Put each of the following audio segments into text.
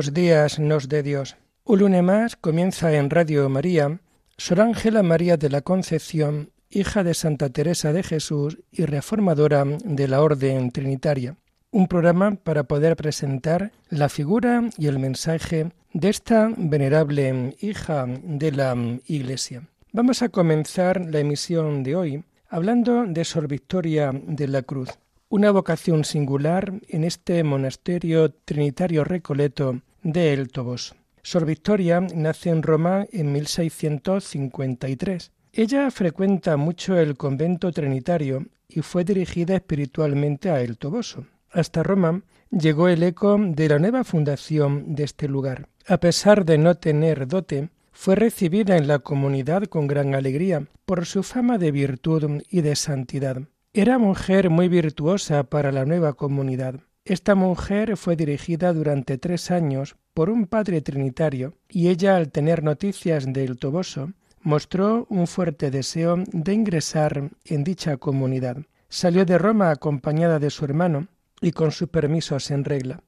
Buenos días, nos de Dios. Un lunes más comienza en Radio María Sor Ángela María de la Concepción, hija de Santa Teresa de Jesús y reformadora de la Orden Trinitaria. Un programa para poder presentar la figura y el mensaje de esta venerable hija de la Iglesia. Vamos a comenzar la emisión de hoy hablando de Sor Victoria de la Cruz, una vocación singular en este monasterio trinitario recoleto de El Toboso. Sor Victoria nace en Roma en 1653. Ella frecuenta mucho el convento trinitario y fue dirigida espiritualmente a El Toboso. Hasta Roma llegó el eco de la nueva fundación de este lugar. A pesar de no tener dote, fue recibida en la comunidad con gran alegría por su fama de virtud y de santidad. Era mujer muy virtuosa para la nueva comunidad. Esta mujer fue dirigida durante tres años por un padre trinitario y ella al tener noticias del Toboso mostró un fuerte deseo de ingresar en dicha comunidad. Salió de Roma acompañada de su hermano y con sus permisos en regla.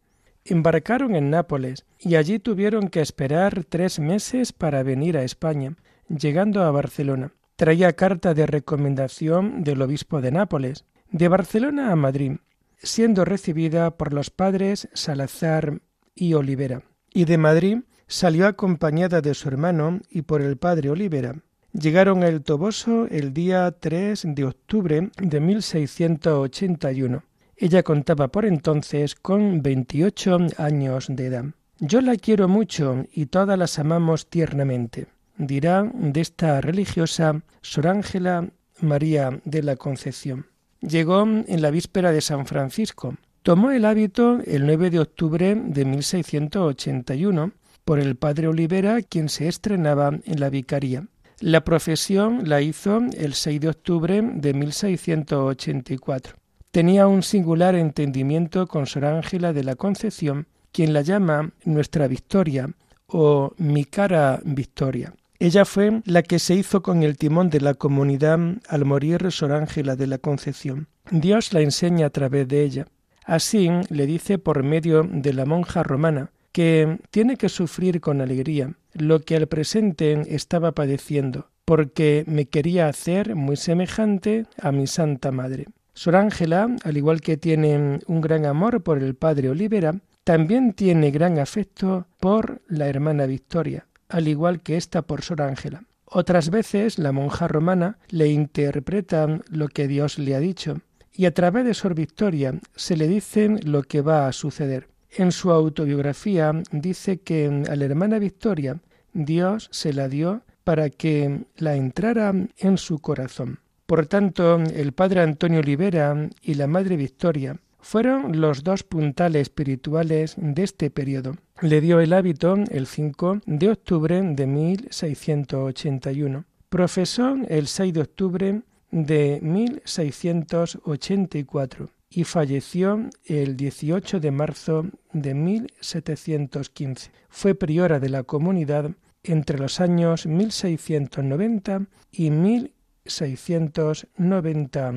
Embarcaron en Nápoles y allí tuvieron que esperar tres meses para venir a España, llegando a Barcelona. Traía carta de recomendación del obispo de Nápoles, de Barcelona a Madrid, siendo recibida por los padres Salazar y Olivera, y de Madrid salió acompañada de su hermano y por el padre Olivera. Llegaron a El Toboso el día 3 de octubre de 1681 ella contaba por entonces con 28 años de edad. Yo la quiero mucho y todas las amamos tiernamente, dirá de esta religiosa Sor Ángela María de la Concepción. Llegó en la víspera de San Francisco. Tomó el hábito el 9 de octubre de 1681 por el padre Olivera, quien se estrenaba en la vicaría. La profesión la hizo el 6 de octubre de 1684. Tenía un singular entendimiento con Sor Ángela de la Concepción, quien la llama nuestra Victoria o mi cara Victoria. Ella fue la que se hizo con el timón de la comunidad al morir Sor Ángela de la Concepción. Dios la enseña a través de ella. Así le dice por medio de la monja romana que tiene que sufrir con alegría lo que al presente estaba padeciendo, porque me quería hacer muy semejante a mi Santa Madre. Sor Ángela, al igual que tiene un gran amor por el padre Olivera, también tiene gran afecto por la hermana Victoria, al igual que ésta por Sor Ángela. Otras veces la monja romana le interpreta lo que Dios le ha dicho, y a través de Sor Victoria se le dice lo que va a suceder. En su autobiografía dice que a la hermana Victoria Dios se la dio para que la entrara en su corazón. Por tanto, el padre Antonio Olivera y la madre Victoria fueron los dos puntales espirituales de este periodo. Le dio el hábito el 5 de octubre de 1681. Profesó el 6 de octubre de 1684 y falleció el 18 de marzo de 1715. Fue priora de la comunidad entre los años 1690 y 1690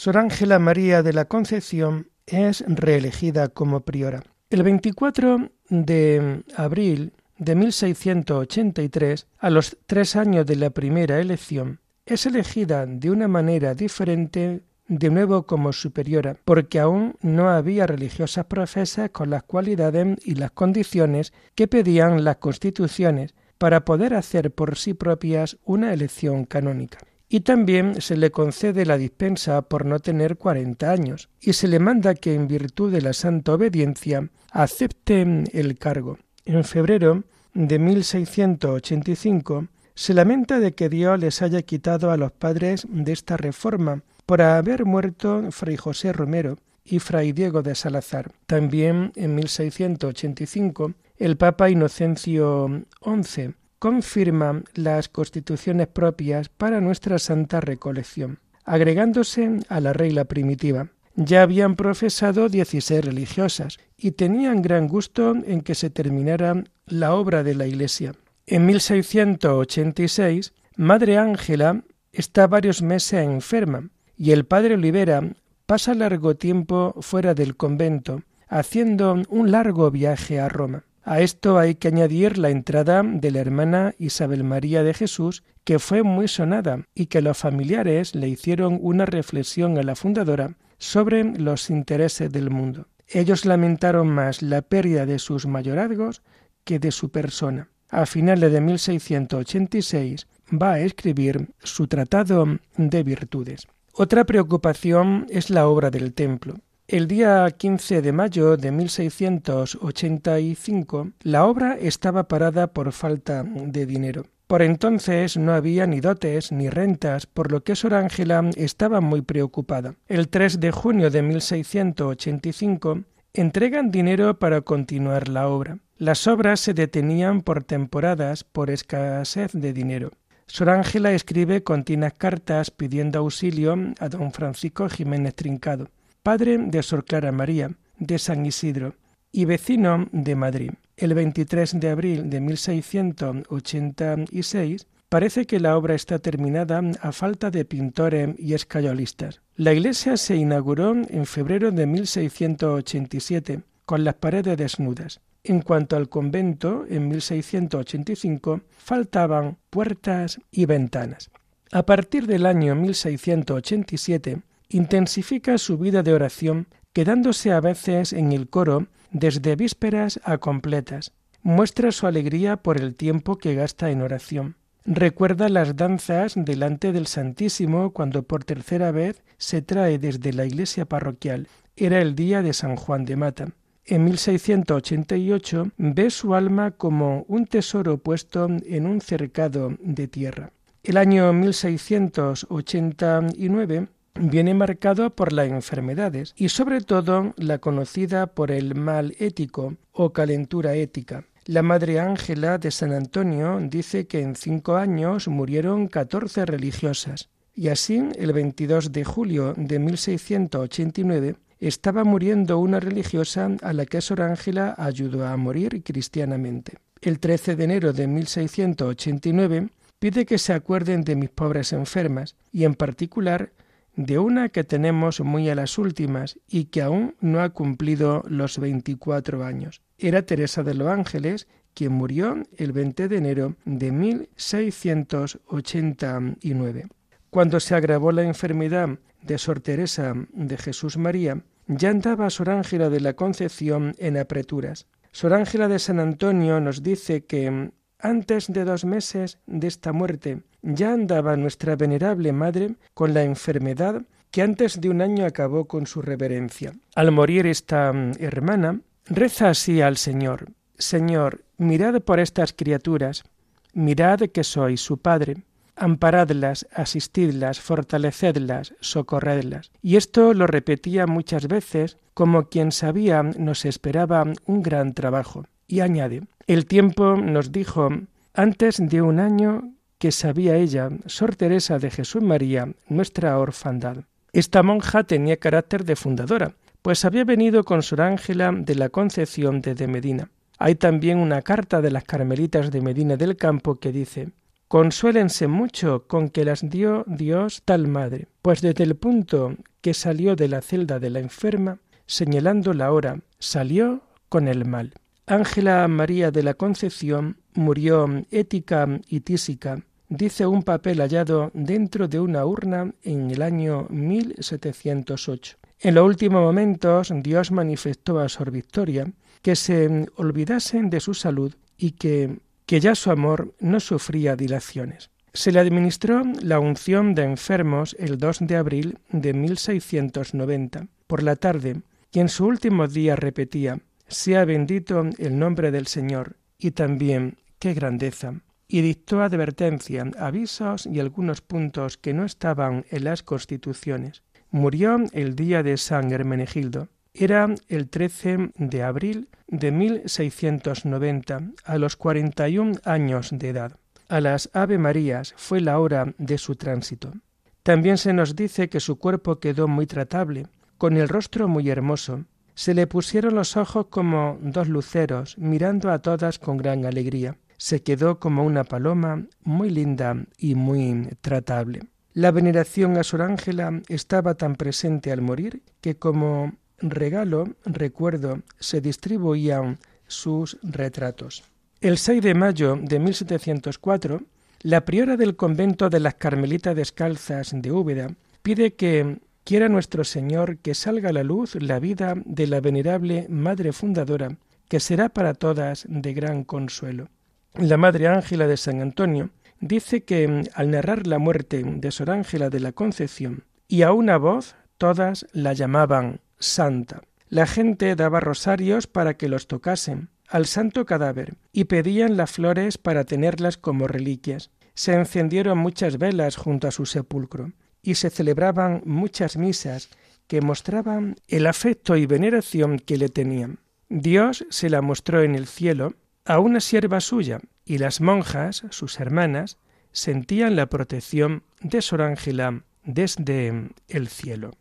Sor Ángela María de la Concepción es reelegida como priora. El 24 de abril de 1683, a los tres años de la primera elección, es elegida de una manera diferente de nuevo como superiora, porque aún no había religiosas profesas con las cualidades y las condiciones que pedían las constituciones para poder hacer por sí propias una elección canónica. Y también se le concede la dispensa por no tener cuarenta años, y se le manda que en virtud de la santa obediencia acepte el cargo. En febrero de 1685 se lamenta de que Dios les haya quitado a los padres de esta reforma por haber muerto Fray José Romero y Fray Diego de Salazar. También en 1685 el Papa Inocencio XI confirma las constituciones propias para nuestra santa recolección, agregándose a la regla primitiva. Ya habían profesado dieciséis religiosas y tenían gran gusto en que se terminara la obra de la Iglesia. En 1686, Madre Ángela está varios meses enferma y el padre Olivera pasa largo tiempo fuera del convento, haciendo un largo viaje a Roma. A esto hay que añadir la entrada de la hermana Isabel María de Jesús, que fue muy sonada y que los familiares le hicieron una reflexión a la fundadora sobre los intereses del mundo. Ellos lamentaron más la pérdida de sus mayorazgos que de su persona. A finales de 1686 va a escribir su Tratado de Virtudes. Otra preocupación es la obra del templo. El día 15 de mayo de 1685 la obra estaba parada por falta de dinero. Por entonces no había ni dotes ni rentas, por lo que Sor Ángela estaba muy preocupada. El 3 de junio de 1685 entregan dinero para continuar la obra. Las obras se detenían por temporadas por escasez de dinero. Sor Ángela escribe continuas cartas pidiendo auxilio a don Francisco Jiménez Trincado, padre de Sor Clara María, de San Isidro, y vecino de Madrid. El 23 de abril de 1686 parece que la obra está terminada a falta de pintores y escayolistas. La iglesia se inauguró en febrero de 1687 con las paredes desnudas. En cuanto al convento, en 1685 faltaban puertas y ventanas. A partir del año 1687 intensifica su vida de oración, quedándose a veces en el coro desde vísperas a completas. Muestra su alegría por el tiempo que gasta en oración. Recuerda las danzas delante del Santísimo cuando por tercera vez se trae desde la iglesia parroquial. Era el día de San Juan de Mata en 1688 ve su alma como un tesoro puesto en un cercado de tierra. El año 1689 viene marcado por las enfermedades y sobre todo la conocida por el mal ético o calentura ética. La Madre Ángela de San Antonio dice que en cinco años murieron catorce religiosas y así el 22 de julio de 1689 estaba muriendo una religiosa a la que Sor Ángela ayudó a morir cristianamente. El 13 de enero de 1689 pide que se acuerden de mis pobres enfermas y en particular de una que tenemos muy a las últimas y que aún no ha cumplido los 24 años. Era Teresa de los Ángeles, quien murió el 20 de enero de 1689. Cuando se agravó la enfermedad de Sor Teresa de Jesús María, ya andaba Sor Ángela de la Concepción en apreturas. Sor Ángela de San Antonio nos dice que antes de dos meses de esta muerte ya andaba nuestra venerable madre con la enfermedad que antes de un año acabó con su reverencia. Al morir esta mm, hermana, reza así al Señor Señor, mirad por estas criaturas, mirad que soy su Padre, amparadlas, asistidlas, fortalecedlas, socorredlas. Y esto lo repetía muchas veces, como quien sabía nos esperaba un gran trabajo. Y añade, el tiempo nos dijo antes de un año que sabía ella, Sor Teresa de Jesús María, nuestra orfandad. Esta monja tenía carácter de fundadora, pues había venido con Sor Ángela de la Concepción desde Medina. Hay también una carta de las Carmelitas de Medina del Campo que dice Consuélense mucho con que las dio Dios tal madre, pues desde el punto que salió de la celda de la enferma, señalando la hora, salió con el mal. Ángela María de la Concepción murió ética y tísica, dice un papel hallado dentro de una urna en el año 1708. En los últimos momentos Dios manifestó a Sor Victoria que se olvidasen de su salud y que que ya su amor no sufría dilaciones. Se le administró la unción de enfermos el 2 de abril de 1690 por la tarde y en su último día repetía Sea bendito el nombre del Señor y también qué grandeza y dictó advertencia, avisos y algunos puntos que no estaban en las constituciones. Murió el día de San Hermenegildo. Era el 13 de abril de 1690, a los 41 años de edad. A las Ave Marías fue la hora de su tránsito. También se nos dice que su cuerpo quedó muy tratable, con el rostro muy hermoso. Se le pusieron los ojos como dos luceros, mirando a todas con gran alegría. Se quedó como una paloma, muy linda y muy tratable. La veneración a Sor Ángela estaba tan presente al morir que como regalo, recuerdo, se distribuían sus retratos. El 6 de mayo de 1704, la priora del convento de las Carmelitas Descalzas de Úbeda pide que quiera nuestro Señor que salga a la luz la vida de la venerable Madre Fundadora, que será para todas de gran consuelo. La Madre Ángela de San Antonio dice que al narrar la muerte de Sor Ángela de la Concepción y a una voz todas la llamaban santa. La gente daba rosarios para que los tocasen al santo cadáver y pedían las flores para tenerlas como reliquias. Se encendieron muchas velas junto a su sepulcro y se celebraban muchas misas que mostraban el afecto y veneración que le tenían. Dios se la mostró en el cielo a una sierva suya y las monjas, sus hermanas, sentían la protección de Sor Ángela desde el cielo.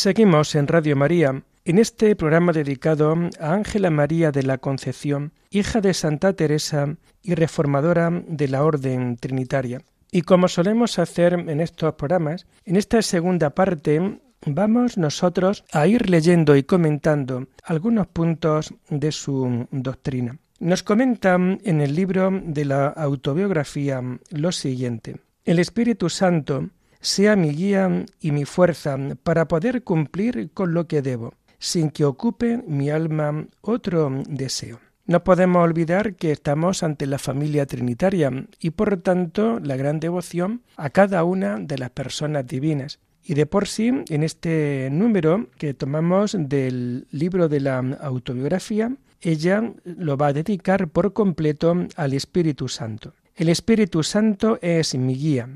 Seguimos en Radio María, en este programa dedicado a Ángela María de la Concepción, hija de Santa Teresa y reformadora de la Orden Trinitaria. Y como solemos hacer en estos programas, en esta segunda parte vamos nosotros a ir leyendo y comentando algunos puntos de su doctrina. Nos comenta en el libro de la autobiografía lo siguiente. El Espíritu Santo sea mi guía y mi fuerza para poder cumplir con lo que debo, sin que ocupe mi alma otro deseo. No podemos olvidar que estamos ante la familia trinitaria y por tanto la gran devoción a cada una de las personas divinas. Y de por sí, en este número que tomamos del libro de la autobiografía, ella lo va a dedicar por completo al Espíritu Santo. El Espíritu Santo es mi guía,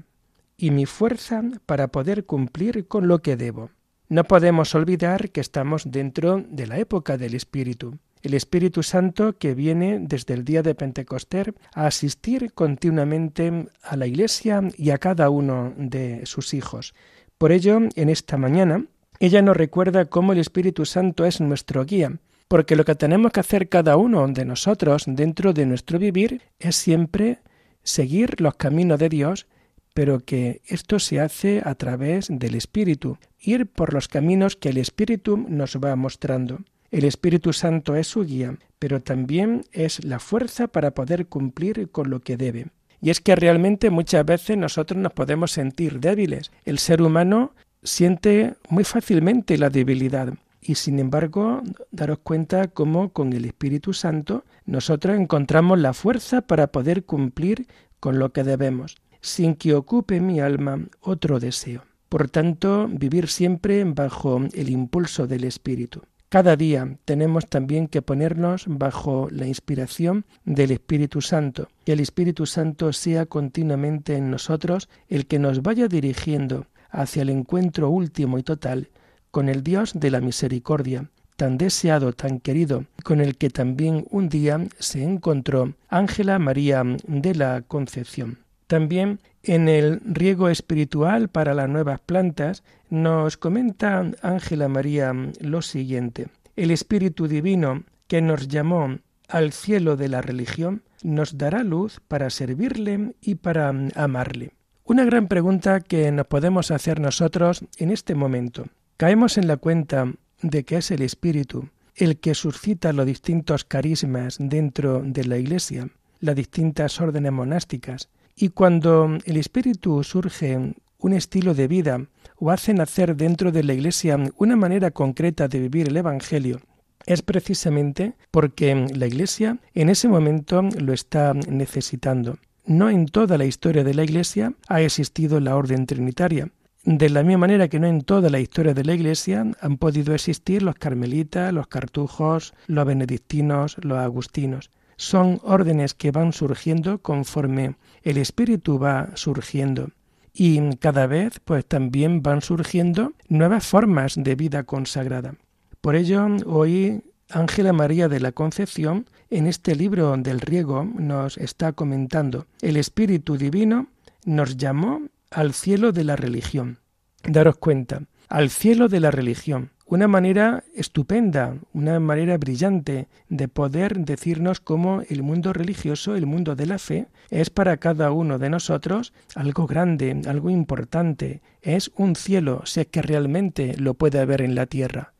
y mi fuerza para poder cumplir con lo que debo. No podemos olvidar que estamos dentro de la época del Espíritu, el Espíritu Santo que viene desde el día de Pentecostés a asistir continuamente a la Iglesia y a cada uno de sus hijos. Por ello, en esta mañana, ella nos recuerda cómo el Espíritu Santo es nuestro guía, porque lo que tenemos que hacer cada uno de nosotros dentro de nuestro vivir es siempre seguir los caminos de Dios, pero que esto se hace a través del Espíritu, ir por los caminos que el Espíritu nos va mostrando. El Espíritu Santo es su guía, pero también es la fuerza para poder cumplir con lo que debe. Y es que realmente muchas veces nosotros nos podemos sentir débiles. El ser humano siente muy fácilmente la debilidad. Y sin embargo, daros cuenta cómo con el Espíritu Santo nosotros encontramos la fuerza para poder cumplir con lo que debemos, sin que ocupe mi alma otro deseo. Por tanto, vivir siempre bajo el impulso del Espíritu. Cada día tenemos también que ponernos bajo la inspiración del Espíritu Santo, que el Espíritu Santo sea continuamente en nosotros el que nos vaya dirigiendo hacia el encuentro último y total con el Dios de la misericordia, tan deseado, tan querido, con el que también un día se encontró Ángela María de la Concepción. También en el riego espiritual para las nuevas plantas nos comenta Ángela María lo siguiente. El Espíritu Divino que nos llamó al cielo de la religión nos dará luz para servirle y para amarle. Una gran pregunta que nos podemos hacer nosotros en este momento. Caemos en la cuenta de que es el Espíritu el que suscita los distintos carismas dentro de la Iglesia, las distintas órdenes monásticas, y cuando el espíritu surge un estilo de vida o hace nacer dentro de la Iglesia una manera concreta de vivir el Evangelio, es precisamente porque la Iglesia en ese momento lo está necesitando. No en toda la historia de la Iglesia ha existido la orden trinitaria. De la misma manera que no en toda la historia de la Iglesia han podido existir los carmelitas, los cartujos, los benedictinos, los agustinos son órdenes que van surgiendo conforme el espíritu va surgiendo. Y cada vez pues también van surgiendo nuevas formas de vida consagrada. Por ello, hoy Ángela María de la Concepción, en este libro del riego, nos está comentando, el Espíritu Divino nos llamó al cielo de la religión. Daros cuenta, al cielo de la religión una manera estupenda, una manera brillante de poder decirnos cómo el mundo religioso, el mundo de la fe, es para cada uno de nosotros algo grande, algo importante, es un cielo, sé que realmente lo puede haber en la tierra.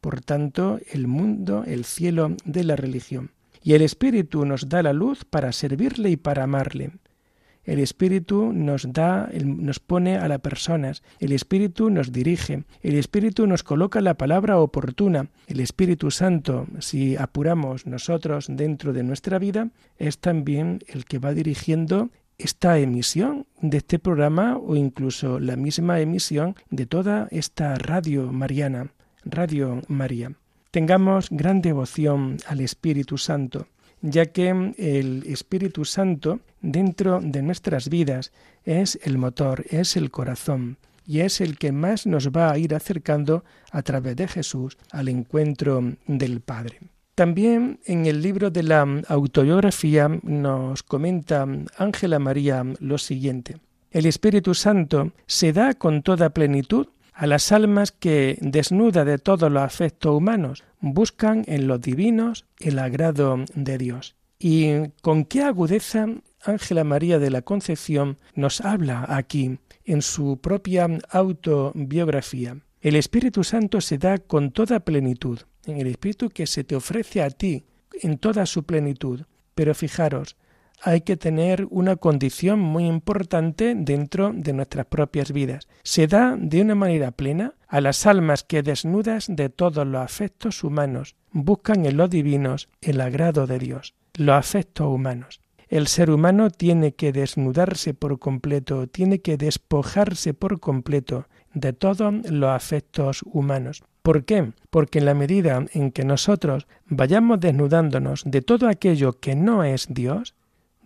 Por tanto, el mundo, el cielo de la religión. Y el Espíritu nos da la luz para servirle y para amarle. El Espíritu nos da, nos pone a las personas, el Espíritu nos dirige, el Espíritu nos coloca la palabra oportuna. El Espíritu Santo, si apuramos nosotros dentro de nuestra vida, es también el que va dirigiendo esta emisión de este programa o incluso la misma emisión de toda esta radio mariana, Radio María. Tengamos gran devoción al Espíritu Santo ya que el Espíritu Santo dentro de nuestras vidas es el motor, es el corazón y es el que más nos va a ir acercando a través de Jesús al encuentro del Padre. También en el libro de la autobiografía nos comenta Ángela María lo siguiente. El Espíritu Santo se da con toda plenitud a las almas que, desnuda de todos los afectos humanos, buscan en los divinos el agrado de Dios. ¿Y con qué agudeza Ángela María de la Concepción nos habla aquí en su propia autobiografía? El Espíritu Santo se da con toda plenitud, en el Espíritu que se te ofrece a ti en toda su plenitud. Pero fijaros, hay que tener una condición muy importante dentro de nuestras propias vidas. Se da de una manera plena a las almas que desnudas de todos los afectos humanos buscan en los divinos el agrado de Dios, los afectos humanos. El ser humano tiene que desnudarse por completo, tiene que despojarse por completo de todos los afectos humanos. ¿Por qué? Porque en la medida en que nosotros vayamos desnudándonos de todo aquello que no es Dios,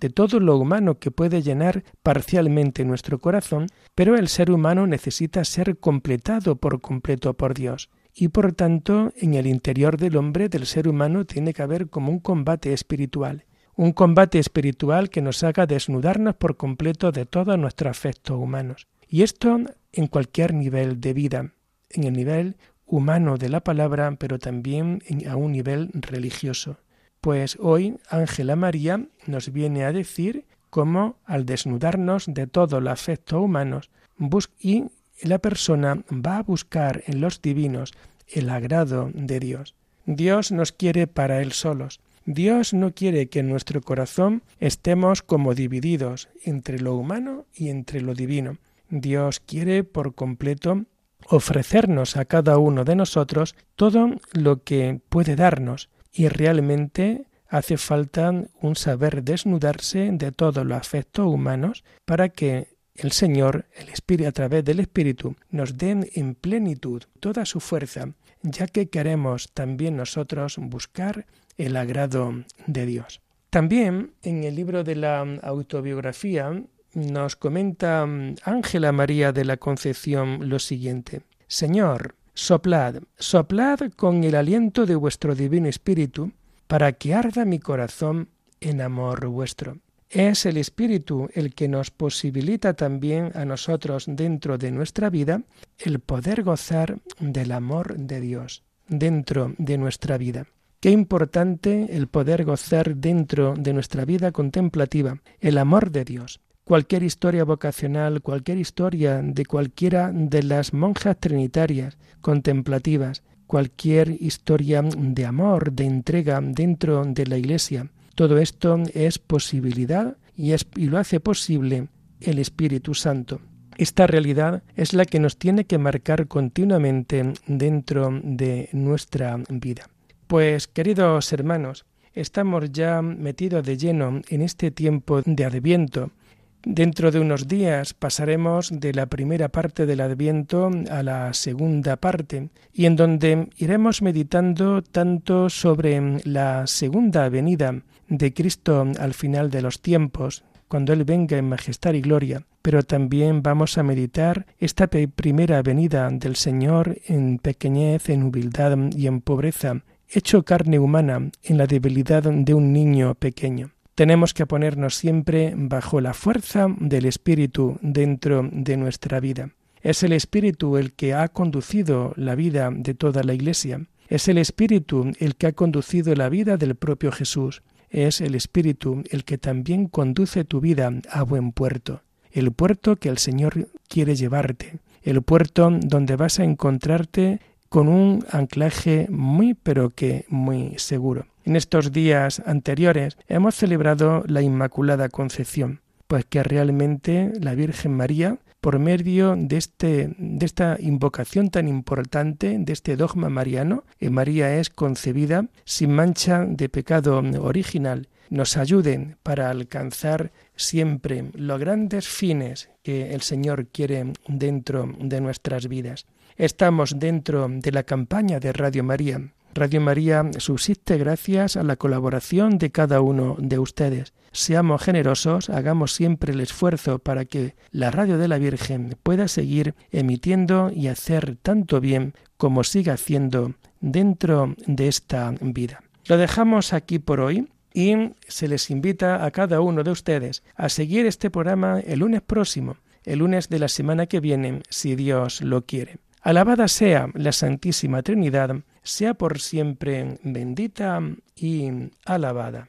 de todo lo humano que puede llenar parcialmente nuestro corazón, pero el ser humano necesita ser completado por completo por Dios. Y por tanto, en el interior del hombre, del ser humano, tiene que haber como un combate espiritual. Un combate espiritual que nos haga desnudarnos por completo de todos nuestros afectos humanos. Y esto en cualquier nivel de vida, en el nivel humano de la palabra, pero también a un nivel religioso. Pues hoy Ángela María nos viene a decir cómo al desnudarnos de todos los afectos humanos y la persona va a buscar en los divinos el agrado de Dios. Dios nos quiere para Él solos. Dios no quiere que en nuestro corazón estemos como divididos entre lo humano y entre lo divino. Dios quiere por completo ofrecernos a cada uno de nosotros todo lo que puede darnos y realmente hace falta un saber desnudarse de todos los afectos humanos para que el Señor, el Espíritu, a través del Espíritu, nos den en plenitud toda su fuerza, ya que queremos también nosotros buscar el agrado de Dios. También en el libro de la autobiografía nos comenta Ángela María de la Concepción lo siguiente. Señor, soplad, soplad con el aliento de vuestro divino Espíritu, para que arda mi corazón en amor vuestro. Es el Espíritu el que nos posibilita también a nosotros dentro de nuestra vida el poder gozar del amor de Dios dentro de nuestra vida. Qué importante el poder gozar dentro de nuestra vida contemplativa el amor de Dios. Cualquier historia vocacional, cualquier historia de cualquiera de las monjas trinitarias contemplativas, cualquier historia de amor, de entrega dentro de la Iglesia, todo esto es posibilidad y, es, y lo hace posible el Espíritu Santo. Esta realidad es la que nos tiene que marcar continuamente dentro de nuestra vida. Pues, queridos hermanos, estamos ya metidos de lleno en este tiempo de Adviento. Dentro de unos días pasaremos de la primera parte del Adviento a la segunda parte, y en donde iremos meditando tanto sobre la segunda venida de Cristo al final de los tiempos, cuando Él venga en majestad y gloria, pero también vamos a meditar esta primera venida del Señor en pequeñez, en humildad y en pobreza, hecho carne humana en la debilidad de un niño pequeño. Tenemos que ponernos siempre bajo la fuerza del Espíritu dentro de nuestra vida. Es el Espíritu el que ha conducido la vida de toda la Iglesia. Es el Espíritu el que ha conducido la vida del propio Jesús es el Espíritu el que también conduce tu vida a buen puerto, el puerto que el Señor quiere llevarte, el puerto donde vas a encontrarte con un anclaje muy pero que muy seguro. En estos días anteriores hemos celebrado la Inmaculada Concepción, pues que realmente la Virgen María por medio de, este, de esta invocación tan importante, de este dogma mariano, que María es concebida sin mancha de pecado original, nos ayuden para alcanzar siempre los grandes fines que el Señor quiere dentro de nuestras vidas. Estamos dentro de la campaña de Radio María. Radio María subsiste gracias a la colaboración de cada uno de ustedes. Seamos generosos, hagamos siempre el esfuerzo para que la radio de la Virgen pueda seguir emitiendo y hacer tanto bien como siga haciendo dentro de esta vida. Lo dejamos aquí por hoy y se les invita a cada uno de ustedes a seguir este programa el lunes próximo, el lunes de la semana que viene, si Dios lo quiere. Alabada sea la Santísima Trinidad, sea por siempre bendita y alabada.